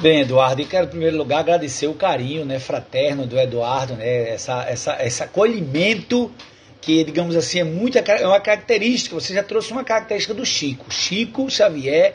Bem, Eduardo, eu quero em primeiro lugar agradecer o carinho né, fraterno do Eduardo, né, essa, essa, esse acolhimento que, digamos assim, é, muito, é uma característica, você já trouxe uma característica do Chico. Chico Xavier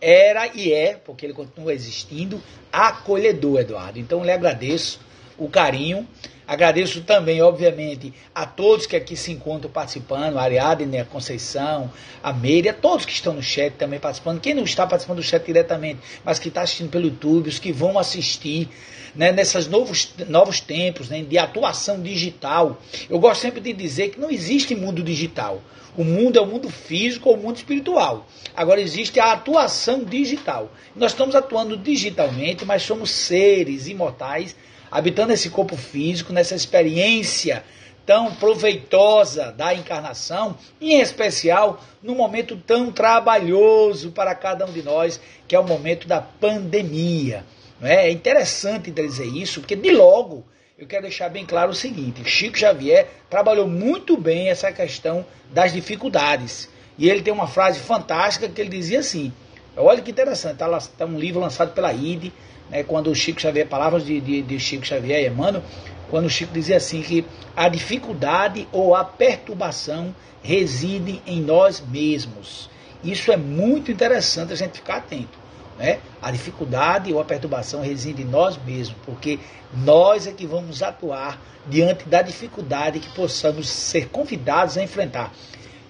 era e é, porque ele continua existindo, acolhedor, Eduardo. Então, lhe agradeço o carinho. Agradeço também, obviamente, a todos que aqui se encontram participando, a Ariadne, a Conceição, a Meire, a todos que estão no chat também participando. Quem não está participando do chat diretamente, mas que está assistindo pelo YouTube, os que vão assistir né, nesses novos, novos tempos né, de atuação digital. Eu gosto sempre de dizer que não existe mundo digital. O mundo é o mundo físico ou o mundo espiritual. Agora existe a atuação digital. Nós estamos atuando digitalmente, mas somos seres imortais habitando esse corpo físico, nessa experiência tão proveitosa da encarnação, em especial num momento tão trabalhoso para cada um de nós, que é o momento da pandemia. Não é? é interessante dizer isso, porque de logo eu quero deixar bem claro o seguinte: Chico Xavier trabalhou muito bem essa questão das dificuldades. E ele tem uma frase fantástica que ele dizia assim: olha que interessante, está tá um livro lançado pela IDE, né, quando o Chico Xavier, palavras de, de, de Chico Xavier e Emmanuel, quando o Chico dizia assim que a dificuldade ou a perturbação reside em nós mesmos. Isso é muito interessante a gente ficar atento. Né? A dificuldade ou a perturbação reside em nós mesmos, porque nós é que vamos atuar diante da dificuldade que possamos ser convidados a enfrentar.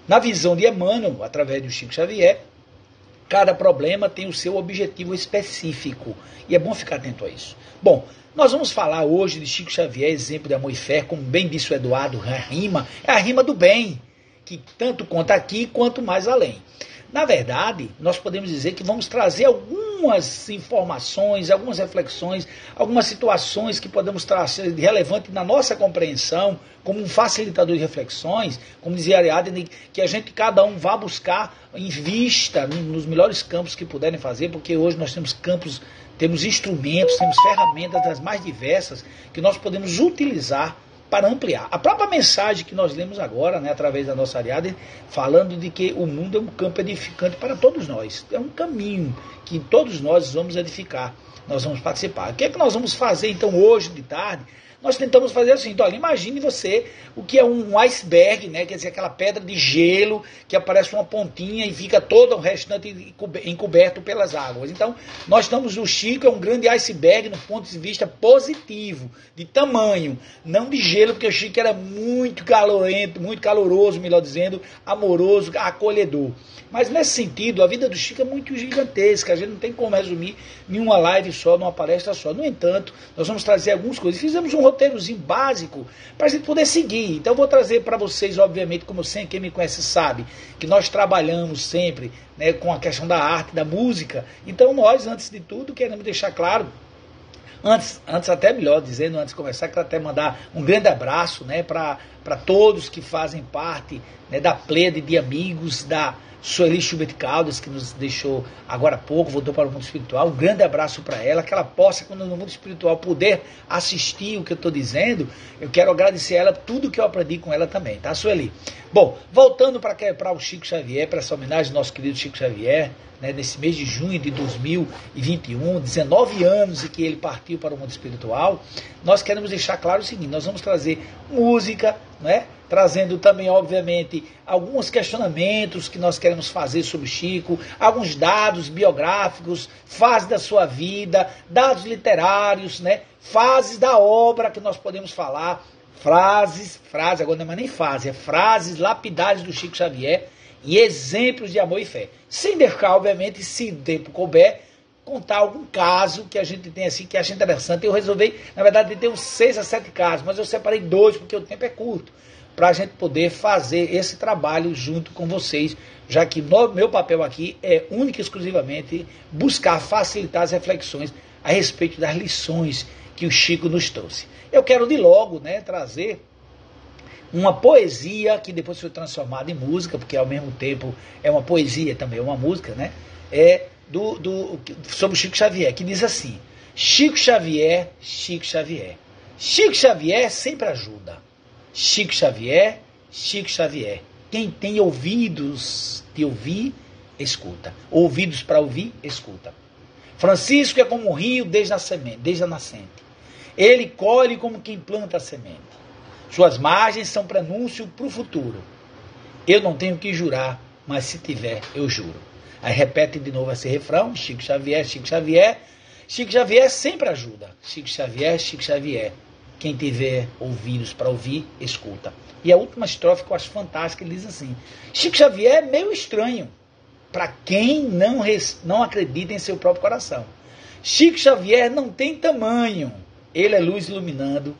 Na visão de Emmanuel, através do Chico Xavier, Cada problema tem o seu objetivo específico e é bom ficar atento a isso. Bom, nós vamos falar hoje de Chico Xavier, exemplo de amor e fé, como bem disse o Eduardo, a rima é a rima do bem, que tanto conta aqui quanto mais além. Na verdade, nós podemos dizer que vamos trazer algumas informações, algumas reflexões, algumas situações que podemos trazer de relevante na nossa compreensão, como um facilitador de reflexões, como dizia Ariadne, que a gente cada um vá buscar em vista nos melhores campos que puderem fazer, porque hoje nós temos campos, temos instrumentos, temos ferramentas das mais diversas que nós podemos utilizar para ampliar. A própria mensagem que nós lemos agora, né, através da nossa Ariadne, falando de que o mundo é um campo edificante para todos nós. É um caminho que todos nós vamos edificar, nós vamos participar. O que é que nós vamos fazer então hoje de tarde? Nós tentamos fazer assim. Então, olha, imagine você o que é um iceberg, né? Quer dizer, aquela pedra de gelo que aparece uma pontinha e fica todo o restante encoberto pelas águas. Então, nós estamos, o Chico é um grande iceberg no ponto de vista positivo, de tamanho, não de gelo, porque o Chico era muito calorento, muito caloroso, melhor dizendo, amoroso, acolhedor. Mas nesse sentido, a vida do Chico é muito gigantesca, a gente não tem como resumir em uma live só, numa palestra só. No entanto, nós vamos trazer algumas coisas. Fizemos um roteirozinho básico para a gente poder seguir. Então, eu vou trazer para vocês, obviamente, como sempre, quem me conhece sabe, que nós trabalhamos sempre né, com a questão da arte, da música. Então, nós, antes de tudo, queremos deixar claro Antes, antes até melhor dizendo, antes de começar, quero até mandar um grande abraço né, para todos que fazem parte né, da plede de amigos da, Sueli Schubert Caldas, que nos deixou agora há pouco, voltou para o mundo espiritual. Um grande abraço para ela, que ela possa, quando no mundo espiritual puder assistir o que eu estou dizendo, eu quero agradecer a ela tudo que eu aprendi com ela também, tá, Sueli? Bom, voltando para o Chico Xavier, para essa homenagem ao nosso querido Chico Xavier, né, nesse mês de junho de 2021, 19 anos e que ele partiu para o mundo espiritual, nós queremos deixar claro o seguinte: nós vamos trazer música, né, trazendo também, obviamente, alguns questionamentos que nós queremos fazer sobre Chico, alguns dados biográficos, fases da sua vida, dados literários, né, fases da obra que nós podemos falar, frases, frases, agora não é mais nem fase, é frases lapidares do Chico Xavier e exemplos de amor e fé. Sem deixar, obviamente, se o tempo couber, contar algum caso que a gente tem assim, que acha interessante. Eu resolvi, na verdade, ter uns seis a sete casos, mas eu separei dois porque o tempo é curto para a gente poder fazer esse trabalho junto com vocês, já que no, meu papel aqui é único e exclusivamente buscar facilitar as reflexões a respeito das lições que o Chico nos trouxe. Eu quero de logo né, trazer uma poesia que depois foi transformada em música, porque ao mesmo tempo é uma poesia também, é uma música, né? É do, do, sobre Chico Xavier, que diz assim: Chico Xavier, Chico Xavier. Chico Xavier sempre ajuda. Chico Xavier, Chico Xavier. Quem tem ouvidos de ouvir, escuta. Ouvidos para ouvir, escuta. Francisco é como um rio desde a semente, desde a nascente. Ele colhe como quem planta a semente. Suas margens são prenúncio para o futuro. Eu não tenho que jurar, mas se tiver, eu juro. Aí repete de novo esse refrão, Chico Xavier, Chico Xavier. Chico Xavier sempre ajuda. Chico Xavier, Chico Xavier. Quem tiver ouvidos para ouvir, escuta. E a última estrofe que eu acho fantástica, ele diz assim: Chico Xavier é meio estranho para quem não, não acredita em seu próprio coração. Chico Xavier não tem tamanho. Ele é luz iluminando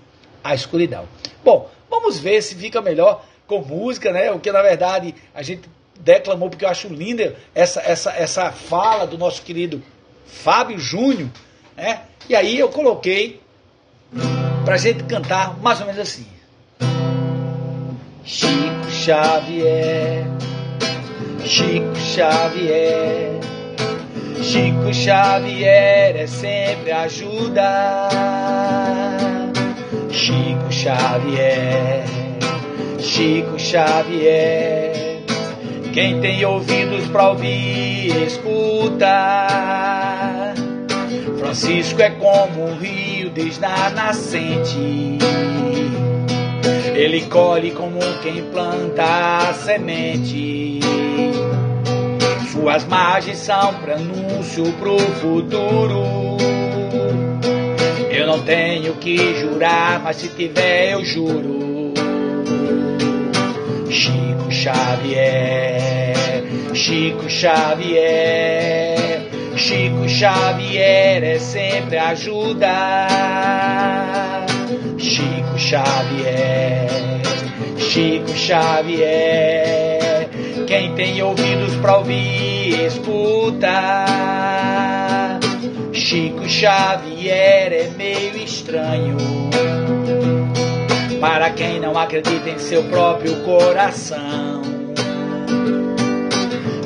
a escuridão. Bom, vamos ver se fica melhor com música, né? O que na verdade a gente declamou porque eu acho linda essa, essa, essa fala do nosso querido Fábio Júnior, né? E aí eu coloquei pra gente cantar mais ou menos assim. Chico Xavier, Chico Xavier, Chico Xavier é sempre ajuda. Chico Xavier, Chico Xavier. Quem tem ouvidos para ouvir, escuta. Francisco é como um rio desde a nascente. Ele colhe como quem planta a semente. Suas margens são prenúncio pro futuro. Não tenho que jurar, mas se tiver eu juro. Chico Xavier, Chico Xavier, Chico Xavier é sempre ajuda. Chico Xavier, Chico Xavier, quem tem ouvidos para ouvir, escuta. Chico Xavier é meio estranho para quem não acredita em seu próprio coração.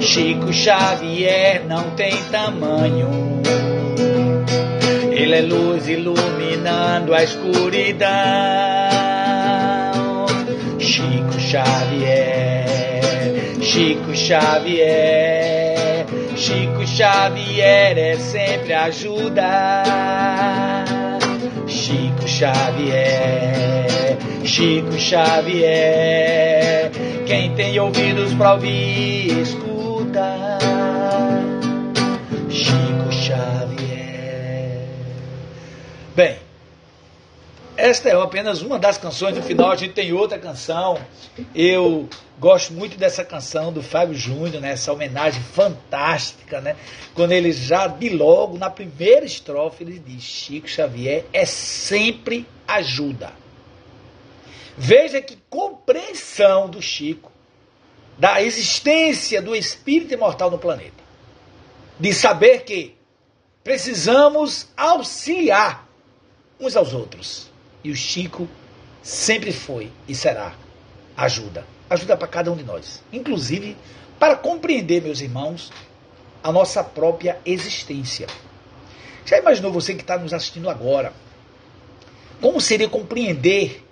Chico Xavier não tem tamanho. Ele é luz iluminando a escuridão. Chico Xavier, Chico Xavier, Chico Xavier é sempre ajuda. Chico Xavier, Chico Xavier, quem tem ouvidos para ouvir, escuta. Chico Xavier. Bem, esta é apenas uma das canções do final. A gente tem outra canção. Eu gosto muito dessa canção do Fábio Júnior, né? essa homenagem fantástica, né? Quando ele já de logo, na primeira estrofe, ele diz: Chico Xavier é sempre ajuda. Veja que compreensão do Chico da existência do espírito imortal no planeta. De saber que precisamos auxiliar uns aos outros. E o Chico sempre foi e será ajuda. Ajuda para cada um de nós. Inclusive para compreender, meus irmãos, a nossa própria existência. Já imaginou você que está nos assistindo agora? Como seria compreender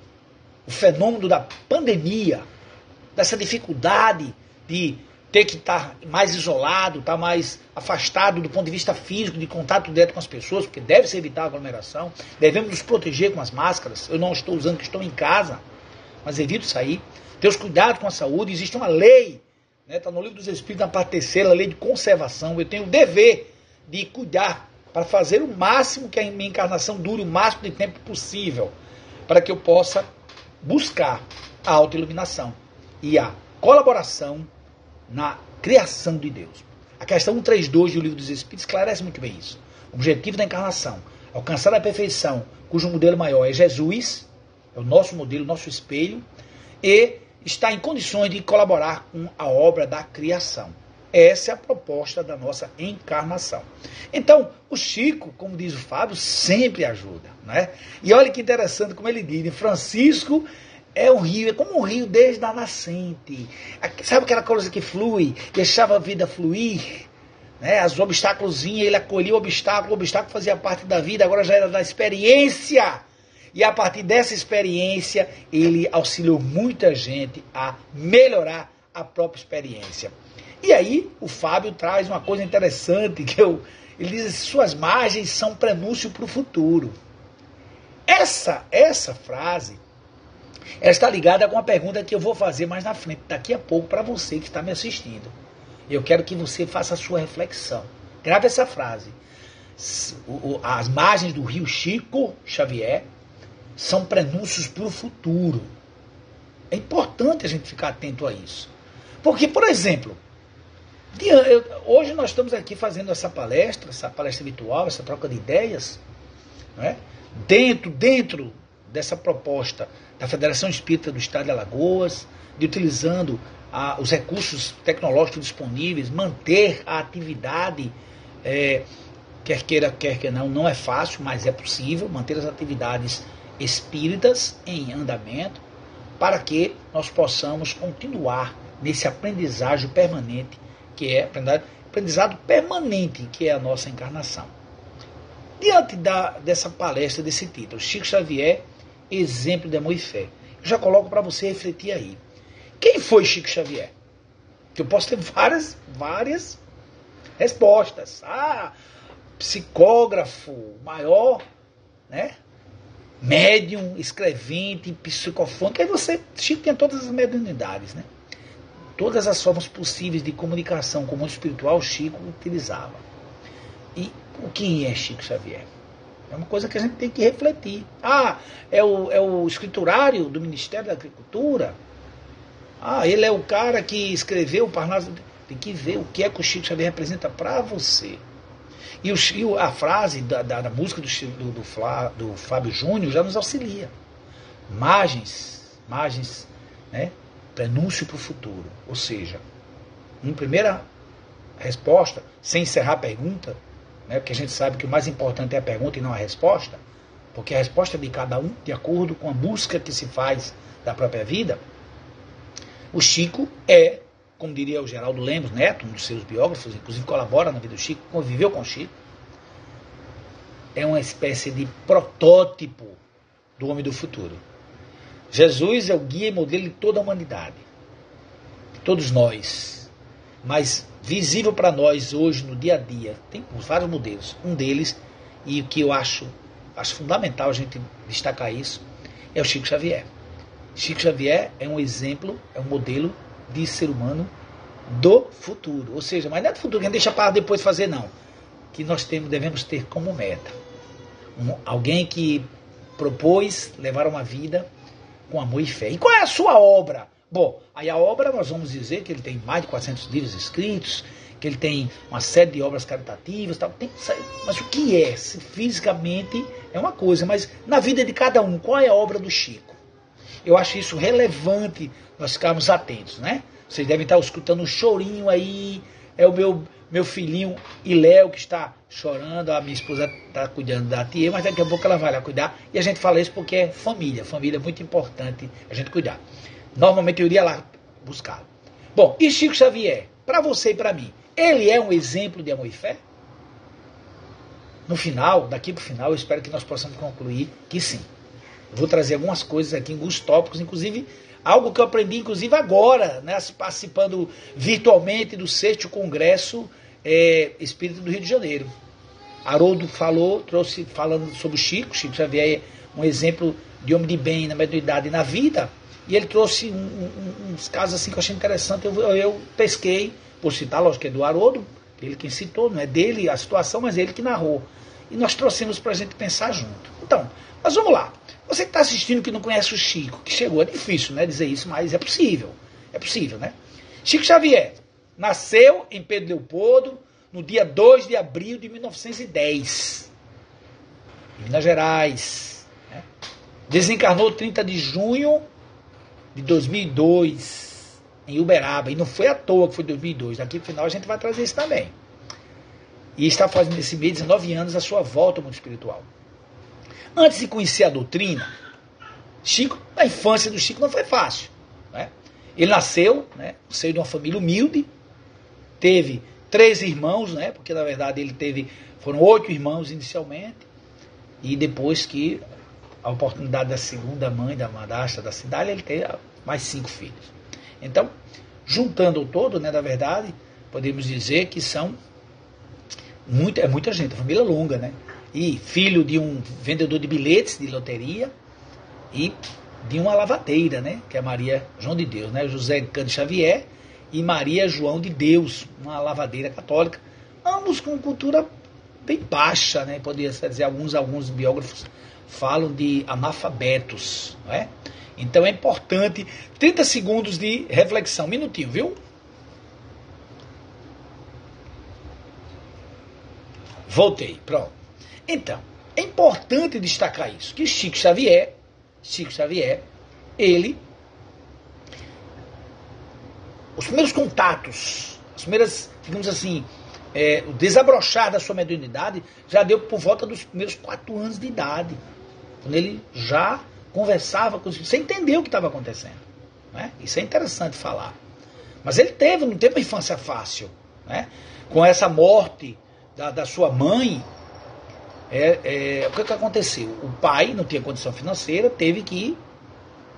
o fenômeno da pandemia, dessa dificuldade de ter que estar mais isolado, estar mais afastado do ponto de vista físico, de contato direto com as pessoas, porque deve se evitar a aglomeração, devemos nos proteger com as máscaras. Eu não estou usando, estou em casa, mas evito sair. Ter os cuidados com a saúde, existe uma lei, está né, tá no livro dos Espíritos, na parte terceira, a lei de conservação. Eu tenho o dever de cuidar para fazer o máximo que a minha encarnação dure o máximo de tempo possível, para que eu possa buscar a autoiluminação e a colaboração na criação de Deus. A questão 132 do Livro dos Espíritos esclarece muito bem isso. O objetivo da encarnação, alcançar a perfeição, cujo modelo maior é Jesus, é o nosso modelo, nosso espelho, e está em condições de colaborar com a obra da criação. Essa é a proposta da nossa encarnação. Então, o Chico, como diz o Fábio, sempre ajuda. Né? E olha que interessante como ele diz, Francisco é um rio, é como um rio desde a nascente. Sabe aquela coisa que flui, deixava a vida fluir? Né? Os obstáculos vinham, ele acolhia o obstáculo, o obstáculo fazia parte da vida, agora já era da experiência. E a partir dessa experiência, ele auxiliou muita gente a melhorar a própria experiência. E aí, o Fábio traz uma coisa interessante que eu, Ele diz suas margens são prenúncio para o futuro. Essa, essa frase está ligada com a pergunta que eu vou fazer mais na frente, daqui a pouco, para você que está me assistindo. Eu quero que você faça a sua reflexão. Grave essa frase. As margens do rio Chico Xavier são prenúncios para o futuro. É importante a gente ficar atento a isso. Porque, por exemplo, hoje nós estamos aqui fazendo essa palestra, essa palestra virtual, essa troca de ideias, é? dentro, dentro dessa proposta da Federação Espírita do Estado de Alagoas, de utilizando a, os recursos tecnológicos disponíveis, manter a atividade, é, quer queira, quer que não, não é fácil, mas é possível manter as atividades espíritas em andamento para que nós possamos continuar nesse aprendizagem permanente, que é aprendizado permanente, que é a nossa encarnação. Diante da, dessa palestra, desse título, Chico Xavier exemplo de amor e fé. Eu já coloco para você refletir aí. Quem foi Chico Xavier? Que eu posso ter várias, várias respostas. Ah, psicógrafo, maior, né? Médium, escrevente, psicofônico. Aí você, Chico tinha todas as mediunidades, né? Todas as formas possíveis de comunicação com o mundo espiritual, Chico utilizava. E o que é Chico Xavier? É uma coisa que a gente tem que refletir. Ah, é o, é o escriturário do Ministério da Agricultura? Ah, ele é o cara que escreveu o Parnaso. Tem que ver o que é que o Chico Xavier representa para você. E, o, a frase da, da, da música do, do, do, Flá, do Fábio Júnior já nos auxilia. Margens, margens, né? prenúncio para o futuro. Ou seja, uma primeira resposta, sem encerrar a pergunta, né? porque a gente sabe que o mais importante é a pergunta e não a resposta, porque a resposta é de cada um, de acordo com a busca que se faz da própria vida, o Chico é, como diria o Geraldo Lemos Neto, um dos seus biógrafos, inclusive colabora na vida do Chico, conviveu com o Chico, é uma espécie de protótipo do homem do futuro. Jesus é o guia e modelo de toda a humanidade, de todos nós. Mas visível para nós hoje no dia a dia. Tem vários modelos. Um deles, e o que eu acho, acho fundamental a gente destacar isso, é o Chico Xavier. Chico Xavier é um exemplo, é um modelo de ser humano do futuro. Ou seja, mas não é do futuro que a gente deixa para depois fazer, não. Que nós temos, devemos ter como meta. Um, alguém que propôs levar uma vida com amor e fé. E qual é a sua obra? Bom, aí a obra nós vamos dizer que ele tem mais de 400 livros escritos, que ele tem uma série de obras caritativas, tal. Tem, mas o que é? Se fisicamente é uma coisa, mas na vida de cada um, qual é a obra do Chico? Eu acho isso relevante nós ficarmos atentos, né? Vocês devem estar escutando um chorinho aí, é o meu meu filhinho e Léo que está chorando, a minha esposa está cuidando da tia, mas daqui a pouco ela vai lá cuidar. E a gente fala isso porque é família, família é muito importante a gente cuidar. Normalmente eu iria lá buscá-lo. Bom, e Chico Xavier, para você e para mim, ele é um exemplo de amor e fé? No final, daqui para o final, eu espero que nós possamos concluir que sim. Vou trazer algumas coisas aqui, alguns tópicos, inclusive algo que eu aprendi, inclusive agora, né, participando virtualmente do sexto congresso é, Espírito do Rio de Janeiro. Haroldo falou, trouxe falando sobre o Chico, Chico Xavier é um exemplo de homem de bem na mediunidade e na vida. E ele trouxe um, um, uns casos assim que eu achei interessante. Eu, eu pesquei, por citar, lógico que é do Haroldo, ele quem citou, não é dele a situação, mas é ele que narrou. E nós trouxemos para a gente pensar junto. Então, mas vamos lá. Você que está assistindo que não conhece o Chico, que chegou, é difícil né, dizer isso, mas é possível. É possível, né? Chico Xavier nasceu em Pedro Leopoldo no dia 2 de abril de 1910, em Minas Gerais. Né? Desencarnou 30 de junho de 2002 em Uberaba. E não foi à toa que foi 2002. Daqui no final a gente vai trazer isso também. E está fazendo nesse mês 19 anos a sua volta ao mundo espiritual. Antes de conhecer a doutrina, Chico, a infância do Chico não foi fácil. Né? Ele nasceu, né, saiu de uma família humilde, teve três irmãos, né, porque na verdade ele teve, foram oito irmãos inicialmente, e depois que a oportunidade da segunda mãe, da madrasta da cidade, ele teve mais cinco filhos. Então, juntando o todo, né, na verdade, podemos dizer que são Muita, é muita gente, família longa, né? E filho de um vendedor de bilhetes de loteria e de uma lavadeira, né? Que é Maria João de Deus, né? José Cândido Xavier e Maria João de Deus, uma lavadeira católica. Ambos com cultura bem baixa, né? Poderia dizer, alguns, alguns biógrafos falam de analfabetos, não é? Então é importante. 30 segundos de reflexão, minutinho, viu? Voltei, pronto. Então, é importante destacar isso, que Chico Xavier, Chico Xavier, ele, os primeiros contatos, as primeiras, digamos assim, é, o desabrochar da sua mediunidade já deu por volta dos primeiros quatro anos de idade, quando ele já conversava com os filhos, sem entender o que estava acontecendo. Né? Isso é interessante falar. Mas ele teve, não teve uma infância fácil. Né? Com essa morte da, da sua mãe, é, é, o que, que aconteceu? O pai não tinha condição financeira, teve que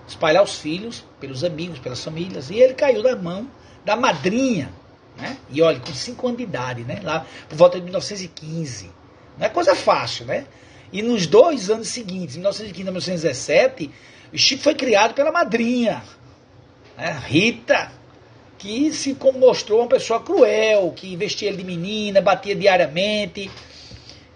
espalhar os filhos pelos amigos, pelas famílias, e ele caiu na mão da madrinha. Né? E olha, com 5 anos de idade, né? lá por volta de 1915. Não é coisa fácil, né? E nos dois anos seguintes, 1915 e 1917, o Chico foi criado pela madrinha, né? Rita, que se mostrou uma pessoa cruel, que investia ele de menina, batia diariamente.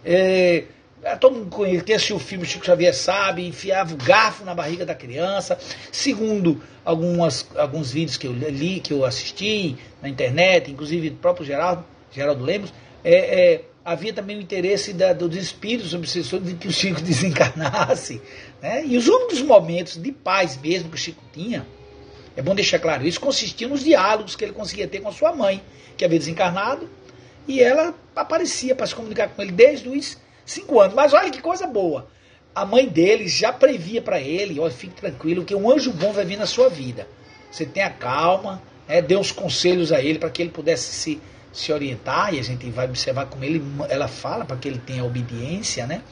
É, é todo mundo conhece, o filme Chico Xavier sabe, enfiava o garfo na barriga da criança. Segundo algumas, alguns vídeos que eu li, que eu assisti na internet, inclusive do próprio Geraldo, Geraldo Lemos, é, é, havia também o interesse da, dos espíritos obsessores de que o Chico desencarnasse. Né? E os únicos momentos de paz mesmo que o Chico tinha é bom deixar claro isso, consistia nos diálogos que ele conseguia ter com a sua mãe, que havia desencarnado, e ela aparecia para se comunicar com ele desde os cinco anos. Mas olha que coisa boa. A mãe dele já previa para ele, olha, fique tranquilo, que um anjo bom vai vir na sua vida. Você tenha calma, né, dê uns conselhos a ele para que ele pudesse se, se orientar, e a gente vai observar como ele, ela fala para que ele tenha obediência, né?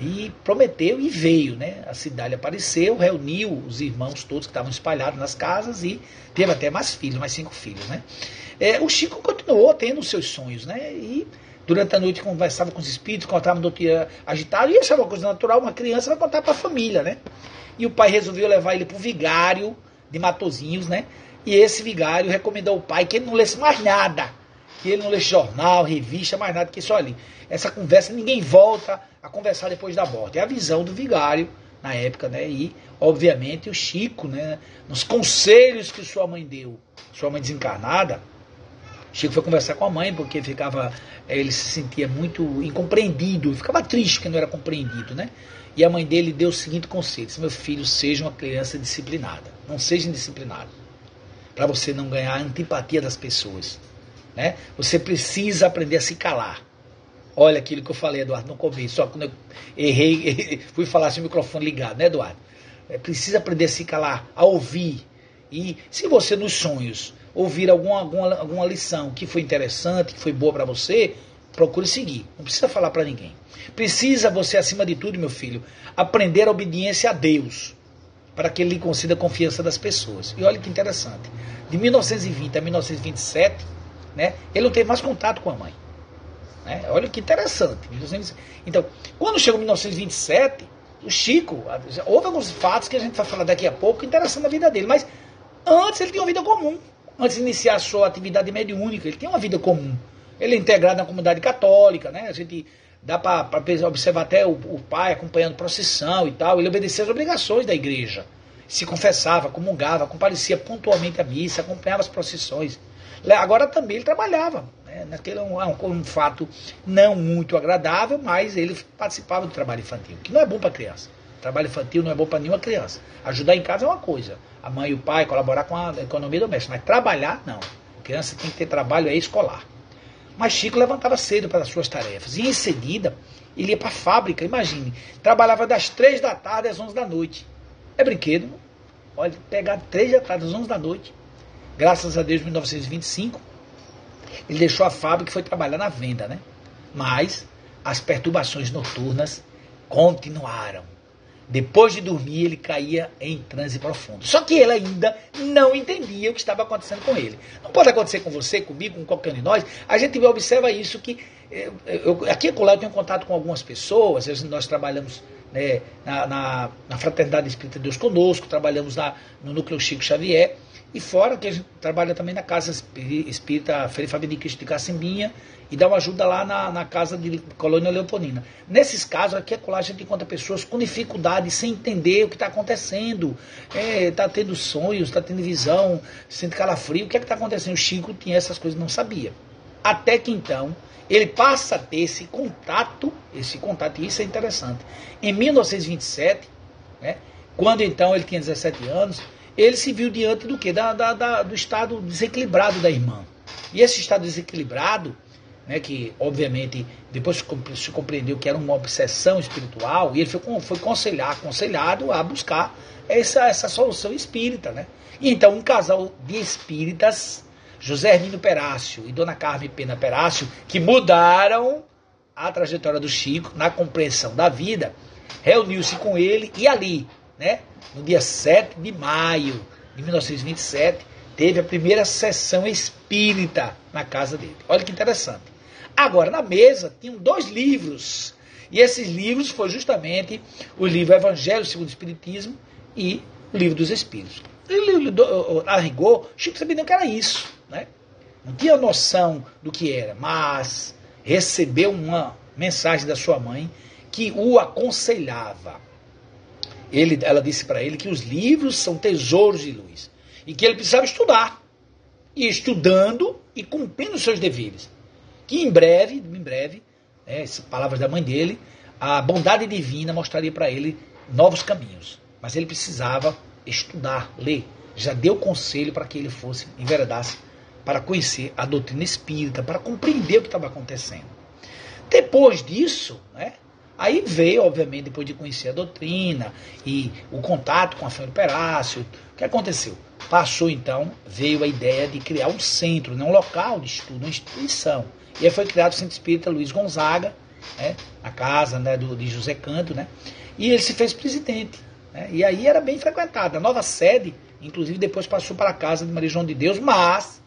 E prometeu e veio, né? A cidade apareceu, reuniu os irmãos todos que estavam espalhados nas casas e teve até mais filhos, mais cinco filhos, né? É, o Chico continuou tendo seus sonhos, né? E durante a noite conversava com os espíritos, contava no dia agitado, e isso é uma coisa natural, uma criança vai contar para a família, né? E o pai resolveu levar ele para o vigário de Matozinhos, né? E esse vigário recomendou ao pai que ele não lesse mais nada, que ele não lesse jornal, revista, mais nada, que isso ali. Essa conversa ninguém volta a conversar depois da morte. É a visão do vigário na época, né? E, obviamente, o Chico, né? Nos conselhos que sua mãe deu, sua mãe desencarnada, Chico foi conversar com a mãe porque ficava, ele se sentia muito incompreendido, ficava triste porque não era compreendido, né? E a mãe dele deu o seguinte conselho: meu filho, seja uma criança disciplinada, não seja indisciplinado, para você não ganhar a antipatia das pessoas, né? Você precisa aprender a se calar. Olha aquilo que eu falei, Eduardo, no começo. Só quando eu errei, fui falar sem o microfone ligado, né, Eduardo? É, precisa aprender a se calar, a ouvir. E se você nos sonhos ouvir alguma, alguma, alguma lição que foi interessante, que foi boa para você, procure seguir. Não precisa falar para ninguém. Precisa você, acima de tudo, meu filho, aprender a obediência a Deus, para que Ele lhe conceda a confiança das pessoas. E olha que interessante. De 1920 a 1927, né, ele não teve mais contato com a mãe. Né? Olha que interessante. Então, quando chegou 1927, o Chico, houve alguns fatos que a gente vai falar daqui a pouco, interessante na vida dele, mas antes ele tinha uma vida comum. Antes de iniciar a sua atividade mediúnica, ele tinha uma vida comum. Ele é integrado na comunidade católica, né? A gente dá para observar até o, o, pai acompanhando procissão e tal. Ele obedecia às obrigações da igreja. Se confessava, comungava, comparecia pontualmente à missa, acompanhava as procissões. Agora também ele trabalhava. Né? Naquele é um, é um, um, fato não muito agradável, mas ele participava do trabalho infantil, que não é bom para criança. Trabalho infantil não é bom para nenhuma criança. Ajudar em casa é uma coisa. A mãe e o pai colaborar com a economia doméstica. Mas trabalhar, não. A criança tem que ter trabalho é escolar. Mas Chico levantava cedo para as suas tarefas. E em seguida, ele ia para a fábrica, imagine. Trabalhava das três da tarde às onze da noite. É brinquedo. Olha, pegar três da tarde às onze da noite Graças a Deus, em 1925, ele deixou a fábrica e foi trabalhar na venda, né? Mas as perturbações noturnas continuaram. Depois de dormir, ele caía em transe profundo. Só que ele ainda não entendia o que estava acontecendo com ele. Não pode acontecer com você, comigo, com qualquer um de nós. A gente observa isso que eu, eu, aqui em Colé eu tenho contato com algumas pessoas, nós trabalhamos né, na, na, na, Fraternidade Espírita Deus Conosco, trabalhamos na, no Núcleo Chico Xavier, e fora que a gente trabalha também na Casa Espírita Frei Fabio de Cristo de Cacimbinha e dá uma ajuda lá na, na Casa de Colônia Leoponina. Nesses casos, aqui a a gente encontra pessoas com dificuldade, sem entender o que está acontecendo. Está é, tá tendo sonhos, está tendo visão, sente calafrio. O que é que está acontecendo? O Chico tinha essas coisas, não sabia. Até que então ele passa a ter esse contato, esse contato, e isso é interessante. Em 1927, né, quando então ele tinha 17 anos, ele se viu diante do que? Da, da, da, do estado desequilibrado da irmã. E esse estado desequilibrado, né, que obviamente depois se compreendeu que era uma obsessão espiritual, e ele foi, foi aconselhar, aconselhado a buscar essa, essa solução espírita. Né? E então um casal de espíritas José Hermínio Perácio e Dona Carmen Pena Perácio, que mudaram a trajetória do Chico na compreensão da vida, reuniu-se com ele e ali, né, no dia 7 de maio de 1927, teve a primeira sessão espírita na casa dele. Olha que interessante. Agora, na mesa, tinham dois livros. E esses livros foi justamente o livro Evangelho segundo o Espiritismo e o livro dos Espíritos. A rigor, Chico sabia nem o que era isso né? não tinha noção do que era, mas recebeu uma mensagem da sua mãe que o aconselhava. Ele, ela disse para ele que os livros são tesouros de luz e que ele precisava estudar. E estudando e cumprindo seus deveres. Que em breve, em breve, né, palavras da mãe dele, a bondade divina mostraria para ele novos caminhos. Mas ele precisava estudar, ler. Já deu conselho para que ele fosse, enveredasse para conhecer a doutrina espírita, para compreender o que estava acontecendo. Depois disso, né, aí veio, obviamente, depois de conhecer a doutrina e o contato com a família Perácio, o que aconteceu? Passou então, veio a ideia de criar um centro, né, um local de estudo, uma instituição. E aí foi criado o Centro Espírita Luiz Gonzaga, né, na casa né, do, de José Canto, né, e ele se fez presidente. Né, e aí era bem frequentado. A nova sede, inclusive, depois passou para a casa de Maria João de Deus, mas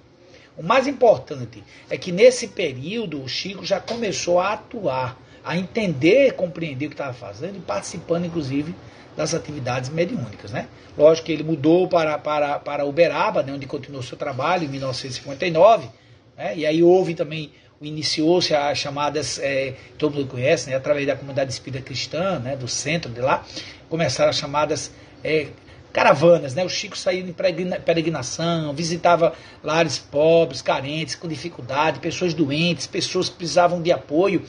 o mais importante é que nesse período o Chico já começou a atuar, a entender, compreender o que estava fazendo e participando, inclusive, das atividades mediúnicas. Né? Lógico que ele mudou para, para, para Uberaba, né, onde continuou seu trabalho em 1959, né? e aí houve também, iniciou-se as chamadas, é, todo mundo conhece, né, através da comunidade espírita cristã, né, do centro de lá, começaram as chamadas é, caravanas, né? O Chico saía em peregrinação, visitava lares pobres, carentes, com dificuldade, pessoas doentes, pessoas que precisavam de apoio,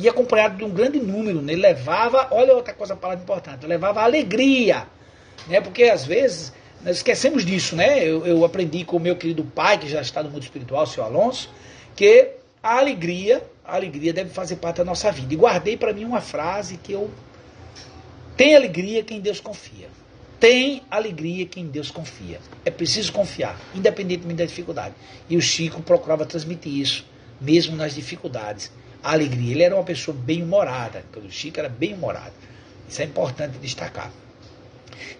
e acompanhado de um grande número, né? Ele levava, olha outra coisa, palavra importante, levava alegria, né? Porque às vezes nós esquecemos disso, né? Eu, eu aprendi com o meu querido pai, que já está no mundo espiritual, o senhor Alonso, que a alegria, a alegria deve fazer parte da nossa vida. E guardei para mim uma frase que eu tem alegria quem Deus confia. Tem alegria quem Deus confia. É preciso confiar, independentemente da dificuldade. E o Chico procurava transmitir isso, mesmo nas dificuldades. Alegria. Ele era uma pessoa bem-humorada. O Chico era bem-humorado. Isso é importante destacar.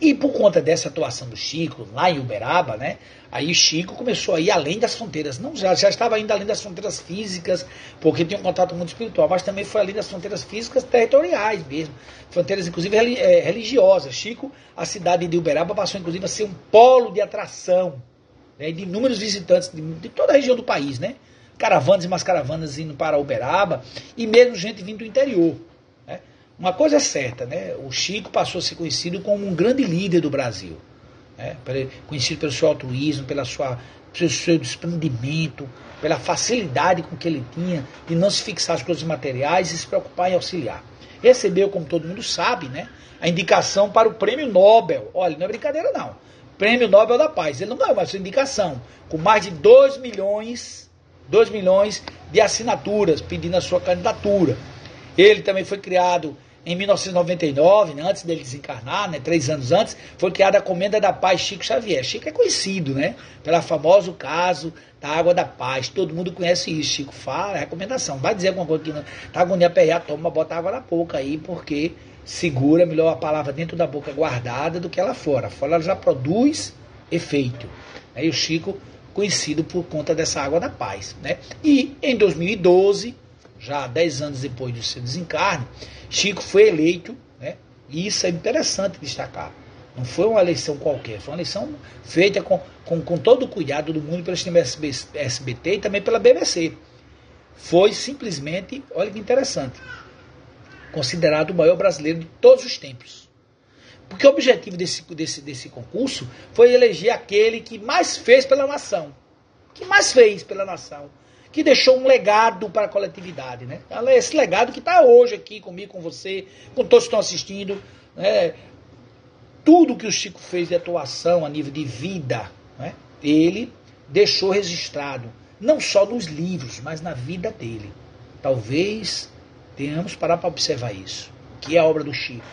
E por conta dessa atuação do Chico lá em Uberaba, né? Aí Chico começou a ir além das fronteiras. Não já, já estava indo além das fronteiras físicas, porque tinha um contato com o mundo espiritual, mas também foi além das fronteiras físicas territoriais mesmo. Fronteiras, inclusive, é, religiosas. Chico, a cidade de Uberaba passou, inclusive, a ser um polo de atração né, de inúmeros visitantes de, de toda a região do país, né? Caravanas e mais caravanas indo para Uberaba, e mesmo gente vindo do interior. Uma coisa é certa, né? O Chico passou a ser conhecido como um grande líder do Brasil. Né? Conhecido pelo seu altruísmo, pela sua, pelo seu desprendimento, pela facilidade com que ele tinha de não se fixar as coisas materiais e se preocupar em auxiliar. Recebeu, como todo mundo sabe, né, a indicação para o Prêmio Nobel. Olha, não é brincadeira não. Prêmio Nobel da Paz. Ele não ganhou, mas sua indicação, com mais de 2 milhões, 2 milhões de assinaturas pedindo a sua candidatura. Ele também foi criado em 1999, né, antes dele desencarnar, né, três anos antes, foi criada a Comenda da Paz Chico Xavier. Chico é conhecido, né? Pelo famoso caso da Água da Paz. Todo mundo conhece isso. Chico fala, é recomendação. Vai dizer alguma coisa que não tá agonia perrear, toma, bota água na boca aí, porque segura melhor a palavra dentro da boca guardada do que ela fora. Fora ela já produz efeito. Aí o Chico, conhecido por conta dessa Água da Paz, né? E em 2012 já 10 anos depois do seu desencarne, Chico foi eleito, né? e isso é interessante destacar. Não foi uma eleição qualquer, foi uma eleição feita com, com, com todo o cuidado do mundo sistema SBT e também pela BBC. Foi simplesmente, olha que interessante, considerado o maior brasileiro de todos os tempos. Porque o objetivo desse, desse, desse concurso foi eleger aquele que mais fez pela nação. Que mais fez pela nação. Que deixou um legado para a coletividade. Né? É esse legado que está hoje aqui comigo, com você, com todos que estão assistindo. Né? Tudo que o Chico fez de atuação a nível de vida, né? ele deixou registrado. Não só nos livros, mas na vida dele. Talvez tenhamos parar para observar isso. Que é a obra do Chico?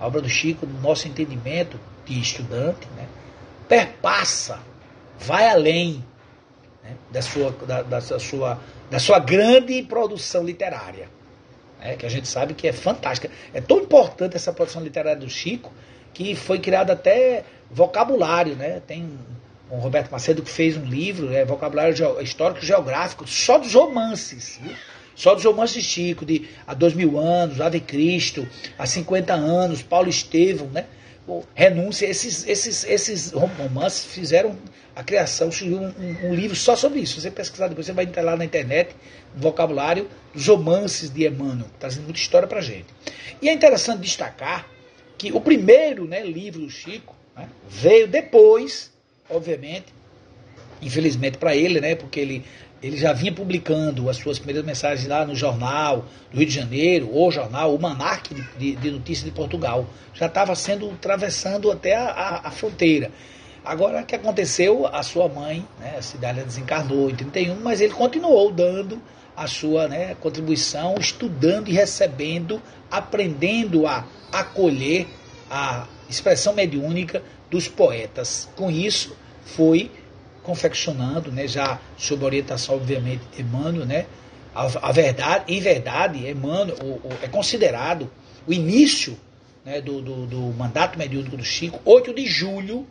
A obra do Chico, no nosso entendimento de estudante, né, perpassa, vai além né, da, sua, da, da, sua, da sua grande produção literária. Né, que a gente sabe que é fantástica. É tão importante essa produção literária do Chico que foi criado até vocabulário. Né? Tem o Roberto Macedo que fez um livro, é, vocabulário histórico geográfico, só dos romances. Viu? Só dos romances Chico, de há dois mil anos, Ave Cristo, há 50 anos, Paulo Estevão, né? Renúncia, esses, esses, esses romances fizeram a criação, surgiu um, um, um, livro só sobre isso. Se você pesquisar depois, você vai entrar lá na internet, no vocabulário dos romances de Emmanuel, trazendo muita história pra gente. E é interessante destacar que o primeiro né, livro do Chico né, veio depois, obviamente, infelizmente para ele, né, porque ele ele já vinha publicando as suas primeiras mensagens lá no jornal do Rio de Janeiro, o jornal, o Manarque de, de Notícias de Portugal. Já estava sendo atravessando até a, a, a, fronteira. Agora, o que aconteceu? A sua mãe, né, a Cidália desencarnou em 31, mas ele continuou dando a sua né, contribuição, estudando e recebendo, aprendendo a acolher a expressão mediúnica dos poetas. Com isso, foi confeccionando, né, já sob orientação, obviamente, Emmanuel, né, a, a, verdade, em verdade, Emmanuel o, o, é considerado o início né, do, do, do, mandato mediúnico do Chico, 8 de julho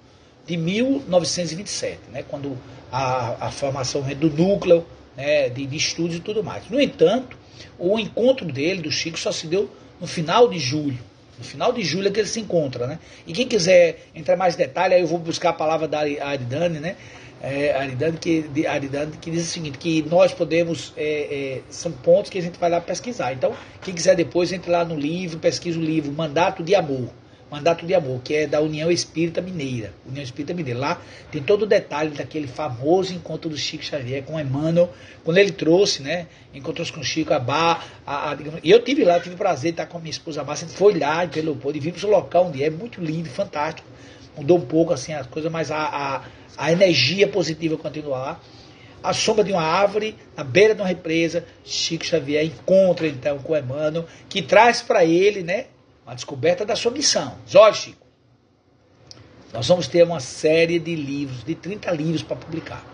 de 1927, né, quando a, a formação né, do núcleo né, de, de estudos e tudo mais. No entanto, o encontro dele, do Chico, só se deu no final de julho. No final de julho é que ele se encontra, né? E quem quiser entrar mais detalhe, aí eu vou buscar a palavra da Aridane, né? É, Aridane, que, Aridane, que diz o seguinte, que nós podemos, é, é, são pontos que a gente vai lá pesquisar. Então, quem quiser depois, entre lá no livro, pesquisa o livro Mandato de Amor. Mandato de Amor, que é da União Espírita Mineira. União Espírita Mineira. Lá tem todo o detalhe daquele famoso encontro do Chico Xavier com Emmanuel, quando ele trouxe, né? Encontrou-se com o Chico, a Bar, a, a, e eu tive lá, tive o prazer de estar com a minha esposa Márcia, foi lá pelo Leopoldo e vimos o local onde é, muito lindo, fantástico. Mudou um pouco assim as coisas, mas a, a a energia positiva continua lá. A sombra de uma árvore, na beira de uma represa, Chico Xavier encontra então com Emmanuel, que traz para ele né, uma descoberta da sua missão. Diz, Chico, nós vamos ter uma série de livros, de 30 livros para publicar.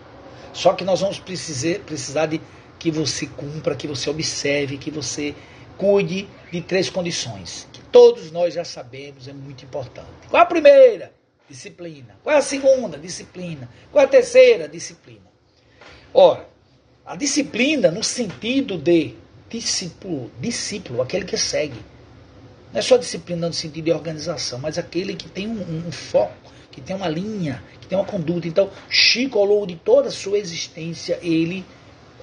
Só que nós vamos precisar, precisar de que você cumpra, que você observe, que você cuide de três condições, que todos nós já sabemos, é muito importante. Qual a primeira? Disciplina. Qual é a segunda? Disciplina. Qual é a terceira? Disciplina. Ora, a disciplina no sentido de discípulo, discípulo, aquele que segue. Não é só disciplina no sentido de organização, mas aquele que tem um, um foco, que tem uma linha, que tem uma conduta. Então, Chico, ao longo de toda a sua existência, ele,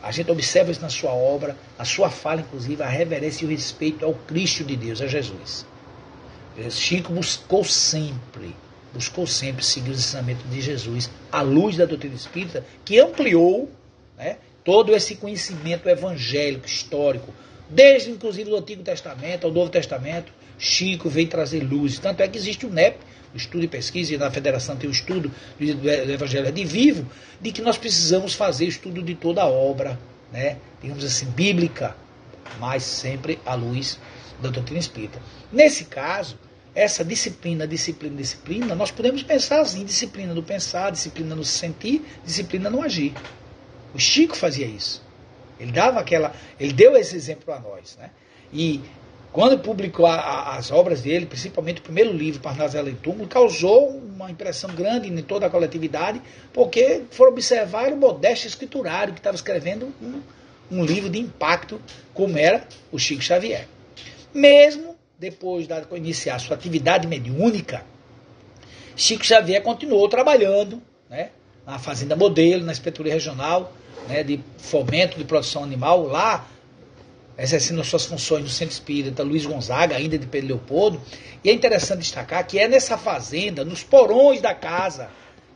a gente observa isso na sua obra, a sua fala, inclusive, a reverência e o respeito ao Cristo de Deus, a Jesus. Chico buscou sempre buscou sempre seguir os ensinamentos de Jesus à luz da doutrina espírita, que ampliou né, todo esse conhecimento evangélico, histórico, desde inclusive do Antigo Testamento ao Novo Testamento. Chico veio trazer luz. Tanto é que existe o NEP, o Estudo e Pesquisa, e na Federação tem o estudo do Evangelho de Vivo, de que nós precisamos fazer estudo de toda a obra, né, digamos assim, bíblica, mas sempre à luz da doutrina espírita. Nesse caso, essa disciplina, disciplina, disciplina, nós podemos pensar assim, disciplina no pensar, disciplina no sentir, disciplina no agir. O Chico fazia isso. Ele dava aquela, ele deu esse exemplo a nós, né? E quando publicou a, a, as obras dele, principalmente o primeiro livro, Parnasela em Túmulo, causou uma impressão grande em toda a coletividade, porque foram observar o modesto escriturário que estava escrevendo um, um livro de impacto como era o Chico Xavier. Mesmo depois de iniciar sua atividade mediúnica, Chico Xavier continuou trabalhando né, na Fazenda Modelo, na Inspetoria Regional né, de Fomento de Produção Animal, lá exercendo suas funções no Centro Espírita Luiz Gonzaga, ainda de Pedro Leopoldo. E é interessante destacar que é nessa fazenda, nos porões da casa,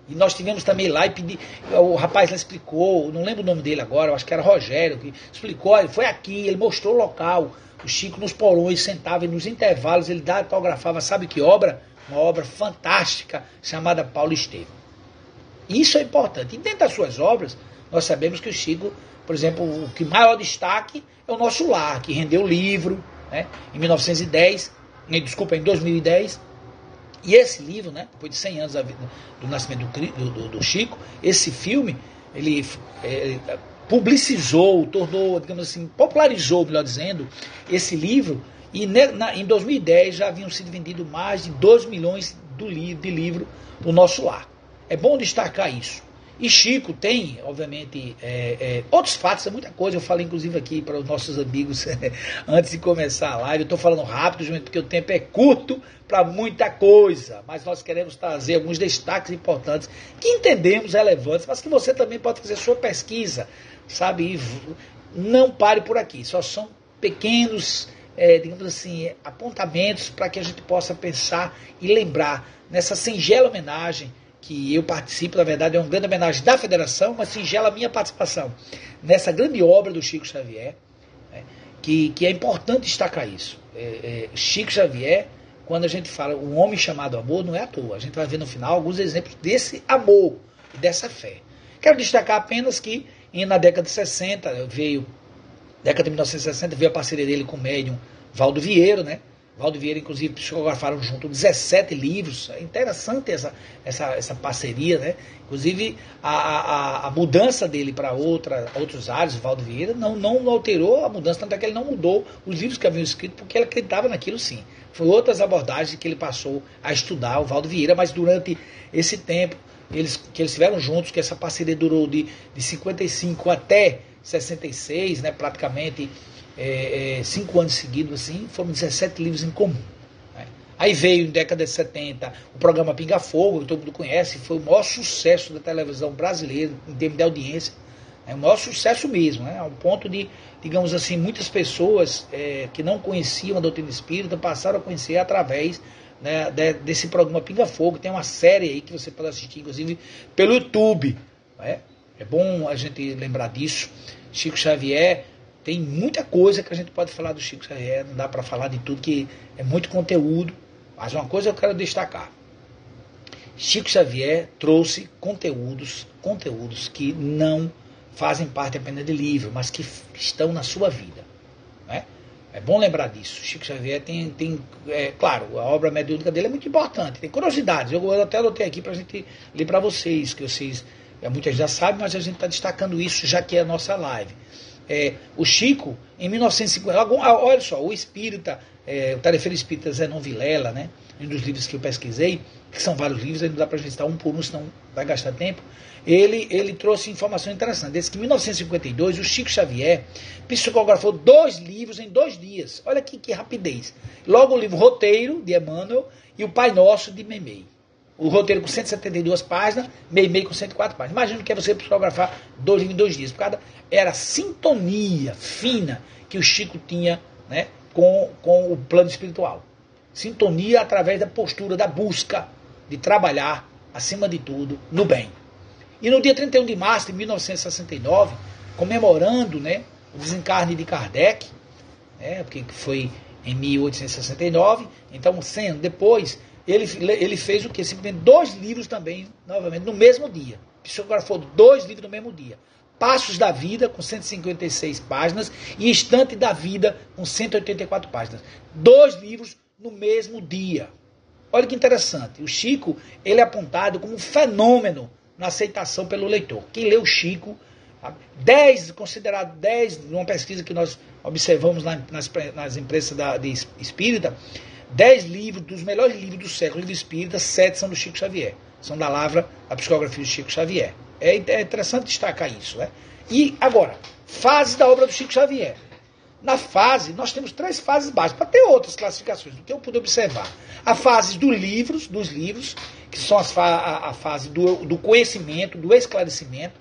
e nós tivemos também lá e pedi, o rapaz lá explicou, não lembro o nome dele agora, eu acho que era Rogério, que explicou, ele foi aqui, ele mostrou o local, o Chico nos porões sentava e nos intervalos ele datografava, sabe que obra? Uma obra fantástica chamada Paulo Estevam. Isso é importante. E dentro das suas obras, nós sabemos que o Chico, por exemplo, o que maior destaque é o nosso lar, que rendeu livro né, em 1910, desculpa, em 2010. E esse livro, né, depois de 100 anos do nascimento do, do, do Chico, esse filme, ele, ele publicizou, tornou, digamos assim, popularizou, melhor dizendo, esse livro. E na, em 2010 já haviam sido vendidos mais de 2 milhões de livro no nosso lar. É bom destacar isso. E Chico tem, obviamente, é, é, outros fatos, é muita coisa. Eu falei, inclusive, aqui para os nossos amigos antes de começar a live. Eu estou falando rápido, porque o tempo é curto para muita coisa. Mas nós queremos trazer alguns destaques importantes que entendemos relevantes, mas que você também pode fazer sua pesquisa, sabe? E não pare por aqui. Só são pequenos, é, digamos assim, apontamentos para que a gente possa pensar e lembrar nessa singela homenagem que eu participo, na verdade, é uma grande homenagem da federação, mas singela minha participação nessa grande obra do Chico Xavier, né, que, que é importante destacar isso. É, é, Chico Xavier, quando a gente fala um homem chamado amor, não é à toa. A gente vai ver no final alguns exemplos desse amor dessa fé. Quero destacar apenas que na década de 60 veio, década de 1960, veio a parceria dele com o médium Valdo Vieiro, né? Valdo Vieira, inclusive, psicografaram junto 17 livros. É interessante essa, essa, essa parceria, né? Inclusive, a, a, a mudança dele para outros áreas, Valdo Vieira, não, não alterou a mudança, tanto é que ele não mudou os livros que haviam escrito, porque ele acreditava naquilo sim. Foi outras abordagens que ele passou a estudar, o Valdo Vieira, mas durante esse tempo eles, que eles estiveram juntos, que essa parceria durou de, de 55 até 66, né, praticamente é, é, cinco anos seguidos, assim, foram 17 livros em comum. Né? Aí veio, em década de 70, o programa Pinga Fogo, que todo mundo conhece, foi o maior sucesso da televisão brasileira em termos de audiência. É o maior sucesso mesmo, né? ao ponto de, digamos assim, muitas pessoas é, que não conheciam a doutrina espírita passaram a conhecer através né, de, desse programa Pinga Fogo. Tem uma série aí que você pode assistir, inclusive, pelo YouTube. Né? É bom a gente lembrar disso. Chico Xavier tem muita coisa que a gente pode falar do Chico Xavier, não dá para falar de tudo, que é muito conteúdo. Mas uma coisa eu quero destacar. Chico Xavier trouxe conteúdos, conteúdos que não fazem parte apenas de livro, mas que estão na sua vida. Né? É bom lembrar disso. Chico Xavier tem, tem é, claro, a obra mediúnica dele é muito importante. Tem curiosidades. Eu, eu até anotei aqui para a gente ler para vocês, que vocês, é, muitas já sabem, mas a gente está destacando isso já que é a nossa live é, o Chico, em 1950, olha só, o espírita, é, o tarefeiro espírita Zenon Vilela, né, um dos livros que eu pesquisei, que são vários livros, aí não dá para citar um por um, senão vai gastar tempo, ele, ele trouxe informações interessantes. Desde que em 1952, o Chico Xavier psicografou dois livros em dois dias. Olha aqui que rapidez. Logo o livro Roteiro, de Emmanuel, e o Pai Nosso, de Memei. O roteiro com 172 páginas, meio com 104 páginas. Imagina que é você psicografar dois livros em dois dias. Por causa era a sintonia fina que o Chico tinha né, com, com o plano espiritual. Sintonia através da postura, da busca de trabalhar, acima de tudo, no bem. E no dia 31 de março de 1969, comemorando né, o desencarne de Kardec, né, porque foi em 1869, então 100 anos depois, ele, ele fez o que? Simplesmente dois livros também, novamente, no mesmo dia. Psicografou dois livros no mesmo dia. Passos da Vida, com 156 páginas, e Estante da Vida, com 184 páginas. Dois livros no mesmo dia. Olha que interessante. O Chico, ele é apontado como um fenômeno na aceitação pelo leitor. Quem lê o Chico, 10, considerado 10, numa pesquisa que nós observamos nas, nas empresas da, de espírita, Dez livros, dos melhores livros do século do Espírita, sete são do Chico Xavier. São da Lavra, a psicografia do Chico Xavier. É, é interessante destacar isso. Né? E agora, Fases da obra do Chico Xavier. Na fase, nós temos três fases básicas, para ter outras classificações, do que eu pude observar. A fase dos livros, dos livros, que são as fa a, a, fase do, do, conhecimento, do esclarecimento.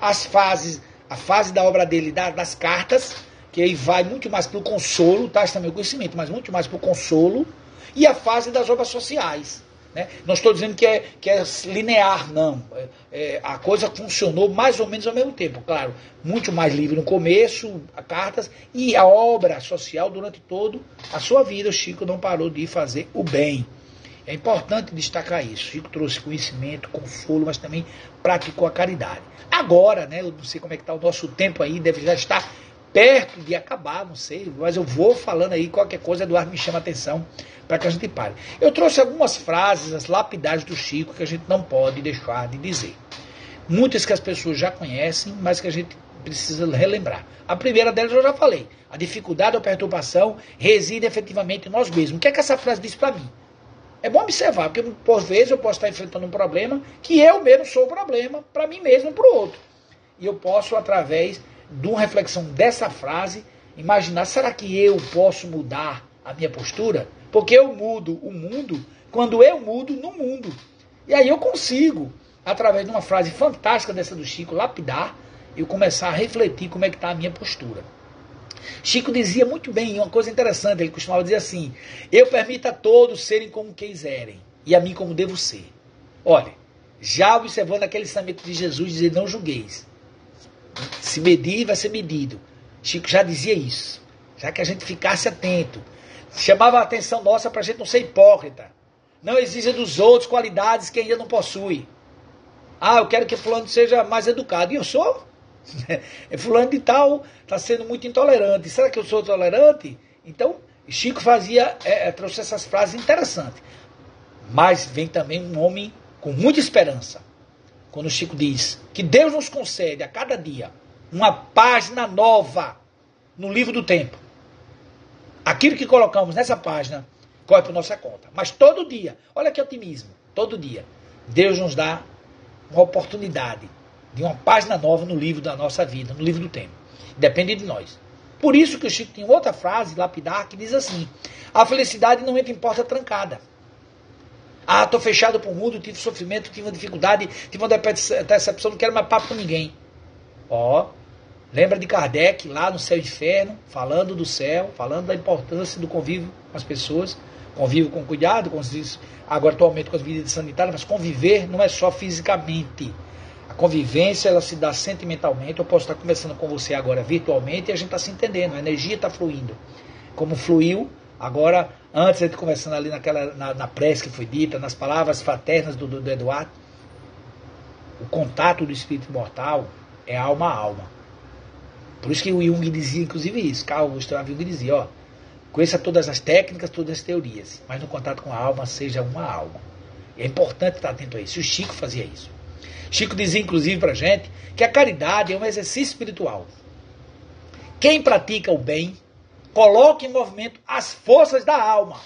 As fases, a fase da obra dele, da, das cartas, que aí vai muito mais para o consolo, traz também o conhecimento, mas muito mais para o consolo. E a fase das obras sociais, né? Não estou dizendo que é, que é linear, não. É, é, a coisa funcionou mais ou menos ao mesmo tempo. Claro, muito mais livre no começo, a cartas, e a obra social durante toda a sua vida. O Chico não parou de fazer o bem. É importante destacar isso. Chico trouxe conhecimento, consolo, mas também praticou a caridade. Agora, né, eu não sei como é que está o nosso tempo aí, deve já estar perto de acabar, não sei, mas eu vou falando aí, qualquer coisa, Eduardo me chama a atenção para que a gente pare. Eu trouxe algumas frases, as lapidares do Chico, que a gente não pode deixar de dizer. Muitas que as pessoas já conhecem, mas que a gente precisa relembrar. A primeira delas eu já falei. A dificuldade ou perturbação reside efetivamente em nós mesmos. O que é que essa frase diz para mim? É bom observar, porque por vezes eu posso estar enfrentando um problema que eu mesmo sou o problema para mim mesmo e para o outro. E eu posso, através de uma reflexão dessa frase, imaginar: será que eu posso mudar a minha postura? Porque eu mudo o mundo quando eu mudo no mundo. E aí eu consigo, através de uma frase fantástica dessa do Chico, lapidar, eu começar a refletir como é que está a minha postura. Chico dizia muito bem uma coisa interessante, ele costumava dizer assim: Eu permito a todos serem como quiserem, e a mim como devo ser. Olha, já observando aquele ensinamento de Jesus, dizer: Não julgueis. Se medir, vai ser medido. Chico já dizia isso. Já que a gente ficasse atento, chamava a atenção nossa para a gente não ser hipócrita. Não exija dos outros qualidades que ainda não possui. Ah, eu quero que fulano seja mais educado. E eu sou. Fulano de tal está sendo muito intolerante. Será que eu sou tolerante? Então, Chico fazia, é, é, trouxe essas frases interessantes. Mas vem também um homem com muita esperança. Quando Chico diz que Deus nos concede a cada dia uma página nova no livro do tempo. Aquilo que colocamos nessa página corre para nossa conta. Mas todo dia, olha que otimismo, todo dia, Deus nos dá uma oportunidade de uma página nova no livro da nossa vida, no livro do tempo. Depende de nós. Por isso que o Chico tem outra frase lapidar que diz assim: a felicidade não entra em porta trancada. Ah, estou fechado para o mundo, tive sofrimento, tive uma dificuldade, tive uma decepção, não quero mais papo com ninguém. Ó, Lembra de Kardec lá no céu e inferno, falando do céu, falando da importância do convívio com as pessoas, convívio com cuidado, com agora atualmente com as medidas sanitárias, mas conviver não é só fisicamente. A convivência ela se dá sentimentalmente. Eu posso estar conversando com você agora virtualmente e a gente está se entendendo, a energia está fluindo. Como fluiu agora, antes de conversando ali naquela, na, na prece que foi dita, nas palavras fraternas do, do, do Eduardo, o contato do espírito mortal é alma a alma. Por isso que o Jung dizia, inclusive, isso. Carl Gustav Jung dizia, ó, conheça todas as técnicas, todas as teorias, mas no contato com a alma, seja uma alma. E é importante estar atento a isso. E o Chico fazia isso. Chico dizia, inclusive, para gente que a caridade é um exercício espiritual. Quem pratica o bem, coloca em movimento as forças da alma.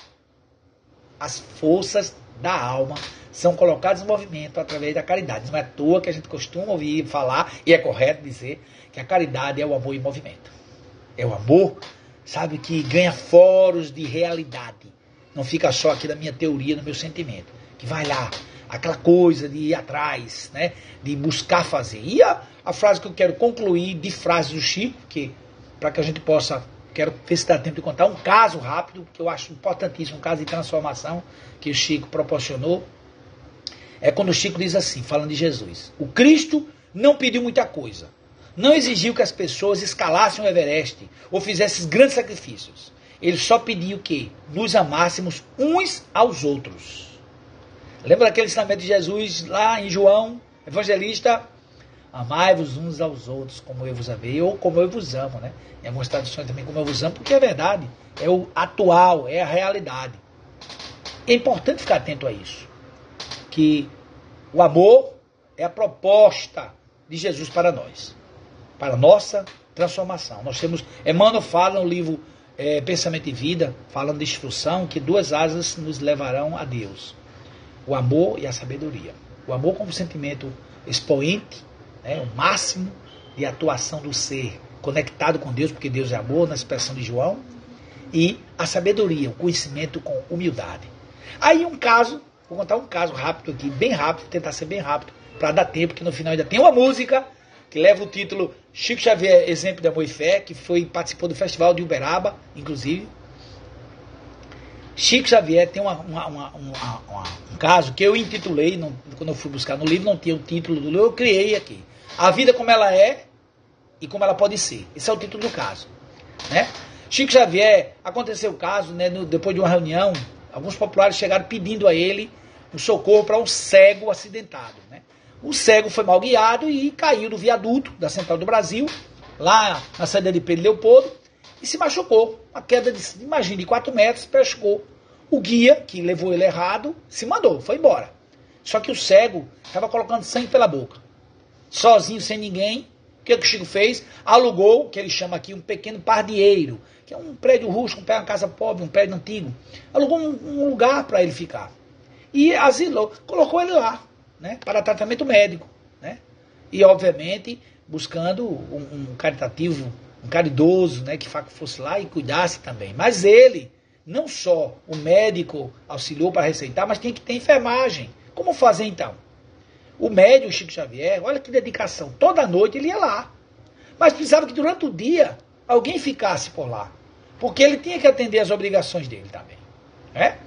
As forças da alma são colocadas em movimento através da caridade. Não é à toa que a gente costuma ouvir falar, e é correto dizer, que a caridade é o amor em movimento. É o amor, sabe, que ganha foros de realidade. Não fica só aqui na minha teoria, no meu sentimento. Que vai lá, aquela coisa de ir atrás, né? De buscar fazer. E a, a frase que eu quero concluir de frase do Chico, que para que a gente possa, quero ver se dá tempo de contar um caso rápido, que eu acho importantíssimo, um caso de transformação que o Chico proporcionou. É quando o Chico diz assim, falando de Jesus: O Cristo não pediu muita coisa, não exigiu que as pessoas escalassem o Everest ou fizessem grandes sacrifícios. Ele só pediu que nos amássemos uns aos outros. Lembra daquele ensinamento de Jesus lá em João, evangelista? Amai-vos uns aos outros como eu vos amei, ou como eu vos amo, né? Em algumas traduções também como eu vos amo, porque é verdade, é o atual, é a realidade. É importante ficar atento a isso. Que o amor é a proposta de Jesus para nós para a nossa transformação. Nós temos, Emmanuel fala no livro é, Pensamento e Vida, falando de instrução, que duas asas nos levarão a Deus: o amor e a sabedoria. O amor como sentimento expoente, né, o máximo de atuação do ser conectado com Deus, porque Deus é amor, na expressão de João, e a sabedoria, o conhecimento com humildade. Aí um caso, vou contar um caso rápido aqui, bem rápido, tentar ser bem rápido, para dar tempo, que no final ainda tem uma música que leva o título Chico Xavier, Exemplo de Amor e Fé, que foi participou do Festival de Uberaba, inclusive. Chico Xavier tem uma, uma, uma, um caso que eu intitulei, não, quando eu fui buscar no livro, não tinha o título do livro, eu criei aqui. A vida como ela é e como ela pode ser. Esse é o título do caso. Né? Chico Xavier, aconteceu o caso, né, no, depois de uma reunião, alguns populares chegaram pedindo a ele um socorro para um cego acidentado. Né? O cego foi mal guiado e caiu do viaduto da Central do Brasil, lá na saída de Pedro Leopoldo, e se machucou. Uma queda de, imagine, de 4 metros, pescou. O guia, que levou ele errado, se mandou, foi embora. Só que o cego estava colocando sangue pela boca. Sozinho, sem ninguém, o que, que o Chico fez? Alugou, que ele chama aqui, um pequeno pardieiro, que é um prédio rústico, uma casa pobre, um prédio antigo. Alugou um, um lugar para ele ficar. E asilou, colocou ele lá, né, para tratamento médico. Né? E, obviamente, buscando um, um caritativo um caridoso, né, que fosse lá e cuidasse também. Mas ele, não só o médico auxiliou para receitar, mas tem que ter enfermagem. Como fazer então? O médico Chico Xavier, olha que dedicação, toda noite ele ia lá. Mas precisava que durante o dia alguém ficasse por lá. Porque ele tinha que atender as obrigações dele também. Né?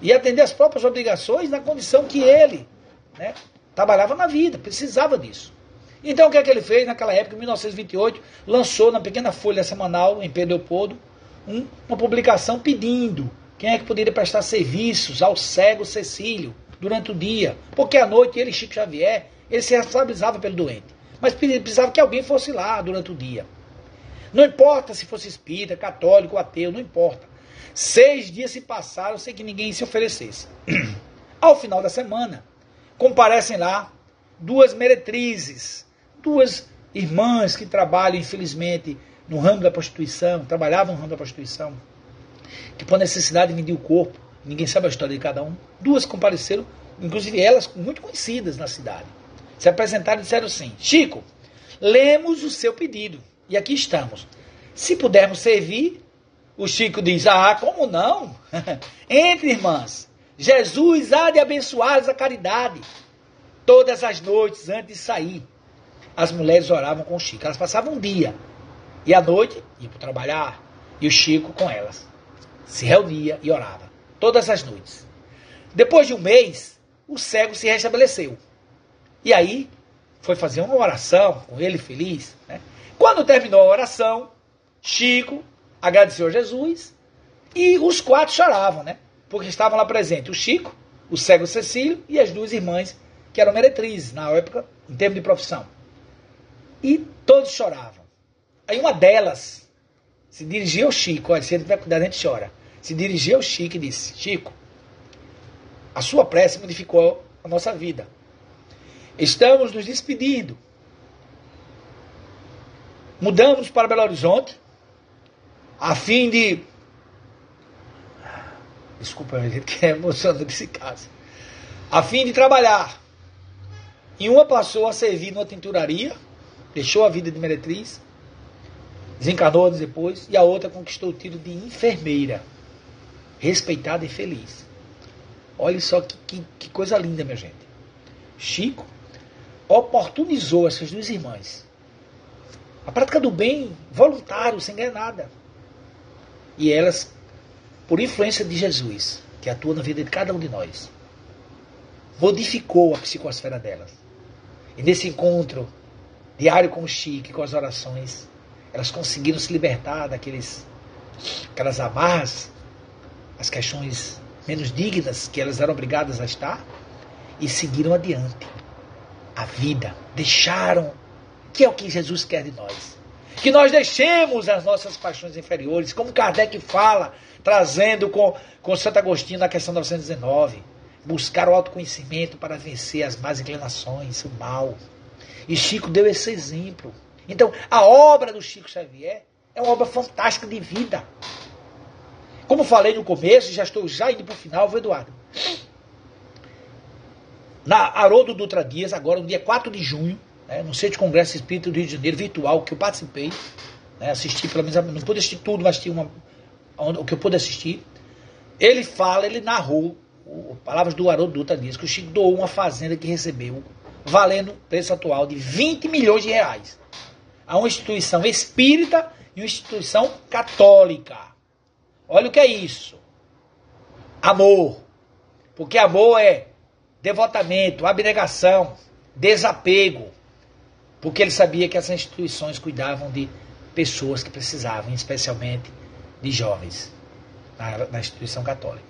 E atender as próprias obrigações na condição que ele né, trabalhava na vida, precisava disso. Então o que é que ele fez naquela época, em 1928, lançou na pequena folha semanal, em Pedro Leopoldo, um, uma publicação pedindo quem é que poderia prestar serviços ao cego Cecílio durante o dia. Porque à noite ele, Chico Xavier, ele se responsabilizava pelo doente. Mas precisava que alguém fosse lá durante o dia. Não importa se fosse espírita, católico, ateu, não importa. Seis dias se passaram sem que ninguém se oferecesse. Ao final da semana, comparecem lá duas meretrizes duas irmãs que trabalham, infelizmente, no ramo da prostituição, trabalhavam no ramo da prostituição, que por necessidade vendiam o corpo, ninguém sabe a história de cada um. Duas compareceram, inclusive elas muito conhecidas na cidade. Se apresentaram e disseram assim: Chico, lemos o seu pedido e aqui estamos. Se pudermos servir, o Chico diz: Ah, como não? Entre, irmãs. Jesus há de abençoar a caridade todas as noites antes de sair as mulheres oravam com o Chico. Elas passavam um dia. E à noite iam para trabalhar. E o Chico com elas. Se reunia e orava. Todas as noites. Depois de um mês, o cego se restabeleceu. E aí foi fazer uma oração com ele feliz. Né? Quando terminou a oração, Chico agradeceu a Jesus e os quatro choravam, né? Porque estavam lá presentes o Chico, o cego Cecílio e as duas irmãs que eram meretrizes na época, em termos de profissão. E todos choravam. Aí uma delas se dirigiu ao Chico, olha, se ele tiver cuidado, a gente chora. Se dirigiu ao Chico e disse: Chico, a sua prece modificou a nossa vida. Estamos nos despedindo. Mudamos para Belo Horizonte a fim de. Desculpa, gente, que é emocionante esse caso. A fim de trabalhar. E uma passou a servir numa tinturaria deixou a vida de meretriz, desencarnou anos depois, e a outra conquistou o título de enfermeira, respeitada e feliz. Olha só que, que, que coisa linda, minha gente. Chico oportunizou essas duas irmãs. A prática do bem voluntário, sem ganhar nada. E elas, por influência de Jesus, que atua na vida de cada um de nós, modificou a psicosfera delas. E nesse encontro diário com o Chique, com as orações, elas conseguiram se libertar daqueles aquelas amarras, as questões menos dignas que elas eram obrigadas a estar e seguiram adiante. A vida, deixaram, que é o que Jesus quer de nós. Que nós deixemos as nossas paixões inferiores, como Kardec fala, trazendo com, com Santo Agostinho na questão 919. Buscar o autoconhecimento para vencer as más inclinações, o mal. E Chico deu esse exemplo. Então, a obra do Chico Xavier é uma obra fantástica de vida. Como falei no começo, já estou já indo para o final, vou Eduardo. Na Haroldo Dutra Dias, agora no dia 4 de junho, né, no Centro de Congresso Espírita do Rio de Janeiro, virtual, que eu participei, né, assisti pelo menos, não pude assistir tudo, mas tinha uma, o que eu pude assistir. Ele fala, ele narrou, o, palavras do Haroldo Dutra diz que o Chico doou uma fazenda que recebeu, valendo preço atual de 20 milhões de reais, a uma instituição espírita e uma instituição católica. Olha o que é isso. Amor. Porque amor é devotamento, abnegação, desapego. Porque ele sabia que essas instituições cuidavam de pessoas que precisavam, especialmente de jovens, na, na instituição católica.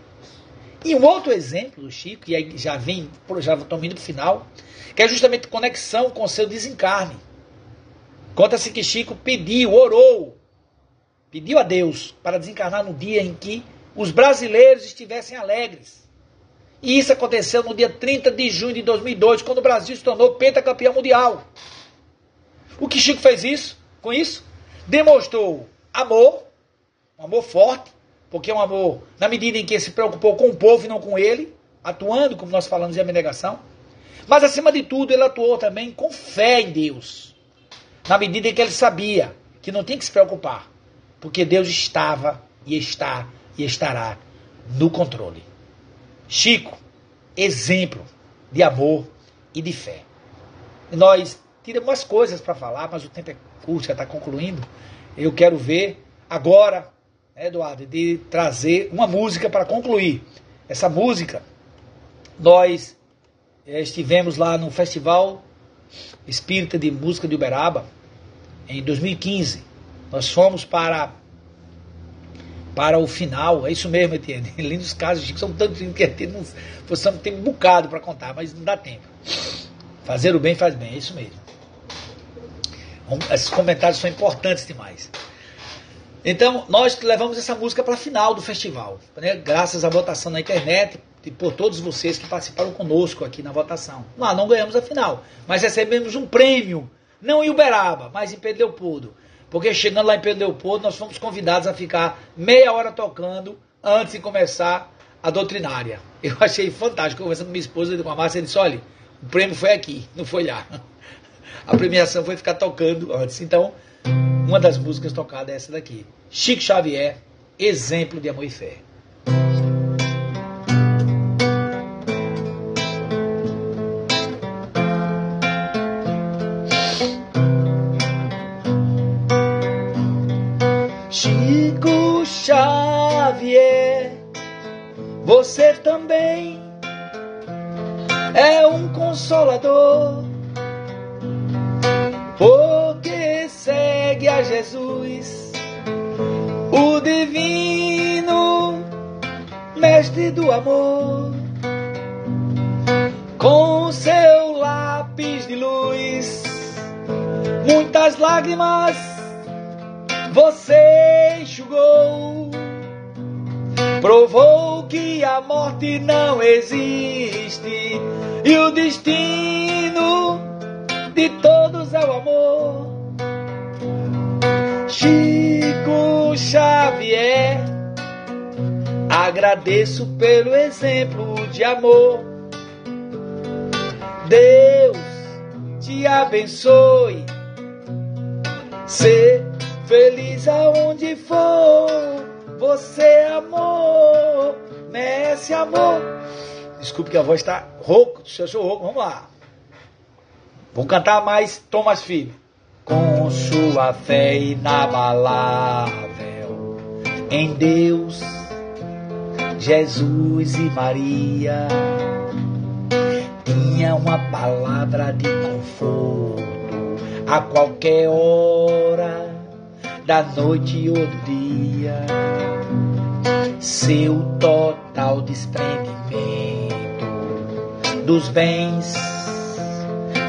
E um outro exemplo do Chico, e aí já vem, já estou indo para o final, que é justamente conexão com o seu desencarne. Conta-se que Chico pediu, orou, pediu a Deus para desencarnar no dia em que os brasileiros estivessem alegres. E isso aconteceu no dia 30 de junho de 2002, quando o Brasil se tornou pentacampeão mundial. O que Chico fez isso? Com isso, demonstrou amor, um amor forte, porque é um amor na medida em que se preocupou com o povo e não com ele, atuando, como nós falamos, em abnegação. Mas, acima de tudo, ele atuou também com fé em Deus, na medida em que ele sabia que não tinha que se preocupar, porque Deus estava e está e estará no controle. Chico, exemplo de amor e de fé. Nós tiramos umas coisas para falar, mas o tempo é curto, já está concluindo. Eu quero ver agora, né, Eduardo, de trazer uma música para concluir. Essa música, nós é, estivemos lá no Festival Espírita de Música de Uberaba, em 2015. Nós fomos para para o final. É isso mesmo, Etienne. Lindos casos, que são tantos que Etienne não, ter um bocado para contar, mas não dá tempo. Fazer o bem faz bem, é isso mesmo. Esses comentários são importantes demais. Então, nós levamos essa música para a final do festival, né? graças à votação na internet e por todos vocês que participaram conosco aqui na votação. Lá não ganhamos a final, mas recebemos um prêmio, não em Uberaba, mas em Pedro Leopoldo. Porque chegando lá em Pedro Leopoldo, nós fomos convidados a ficar meia hora tocando antes de começar a doutrinária. Eu achei fantástico. Conversando com minha esposa com a Márcia, ele disse: olha, o prêmio foi aqui, não foi lá. A premiação foi ficar tocando antes. Então, uma das músicas tocadas é essa daqui. Chico Xavier, exemplo de amor e fé. Também. É um consolador, porque segue a Jesus, o divino mestre do amor, com seu lápis de luz, muitas lágrimas você enxugou provou que a morte não existe e o destino de todos é o amor. Chico Xavier, agradeço pelo exemplo de amor. Deus te abençoe, ser feliz aonde for você amor, Messi amor. Desculpe que a voz está rouco, eu sou rouco, vamos lá. Vou cantar mais Thomas Filho. Com sua fé inabalável em Deus, Jesus e Maria, tinha uma palavra de conforto a qualquer hora da noite ou do dia seu total desprendimento dos bens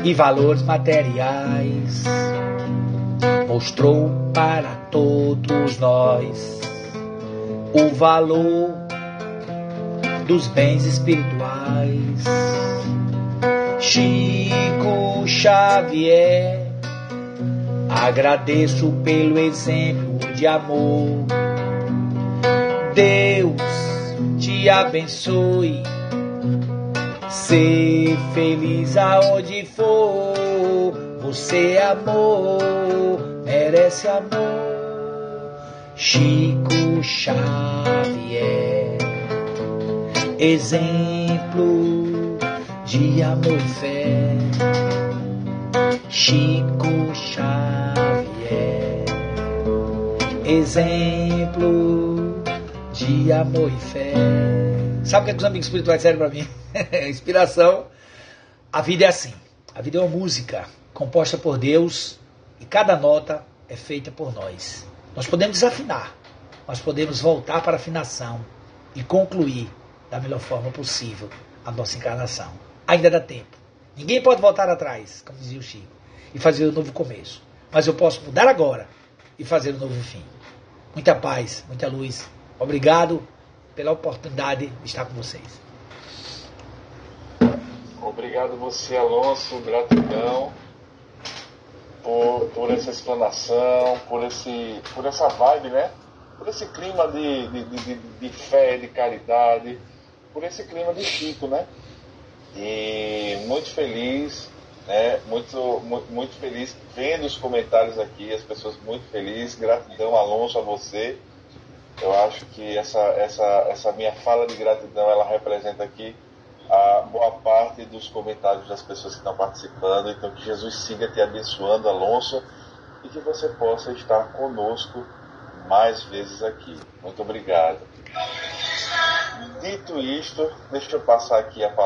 e valores materiais mostrou para todos nós o valor dos bens espirituais. Chico Xavier, agradeço pelo exemplo de amor Deus te abençoe. Ser feliz aonde for, Você é amor, merece amor. Chico Xavier, exemplo de amor e fé. Chico Xavier, exemplo de amor e fé. Sabe o que, é que os amigos espirituais disseram para mim? Inspiração. A vida é assim. A vida é uma música composta por Deus e cada nota é feita por nós. Nós podemos desafinar, mas podemos voltar para a afinação e concluir da melhor forma possível a nossa encarnação. Ainda dá tempo. Ninguém pode voltar atrás, como dizia o Chico, e fazer um novo começo. Mas eu posso mudar agora e fazer um novo fim. Muita paz, muita luz. Obrigado pela oportunidade de estar com vocês. Obrigado você, Alonso. Gratidão por, por essa explanação, por, esse, por essa vibe, né? Por esse clima de, de, de, de fé, de caridade, por esse clima de Chico, né? E muito feliz, né? Muito, muito, muito feliz vendo os comentários aqui, as pessoas muito felizes. Gratidão, Alonso, a você. Eu acho que essa, essa, essa minha fala de gratidão, ela representa aqui a boa parte dos comentários das pessoas que estão participando. Então, que Jesus siga te abençoando, Alonso, e que você possa estar conosco mais vezes aqui. Muito obrigado. Dito isto, deixa eu passar aqui a palavra.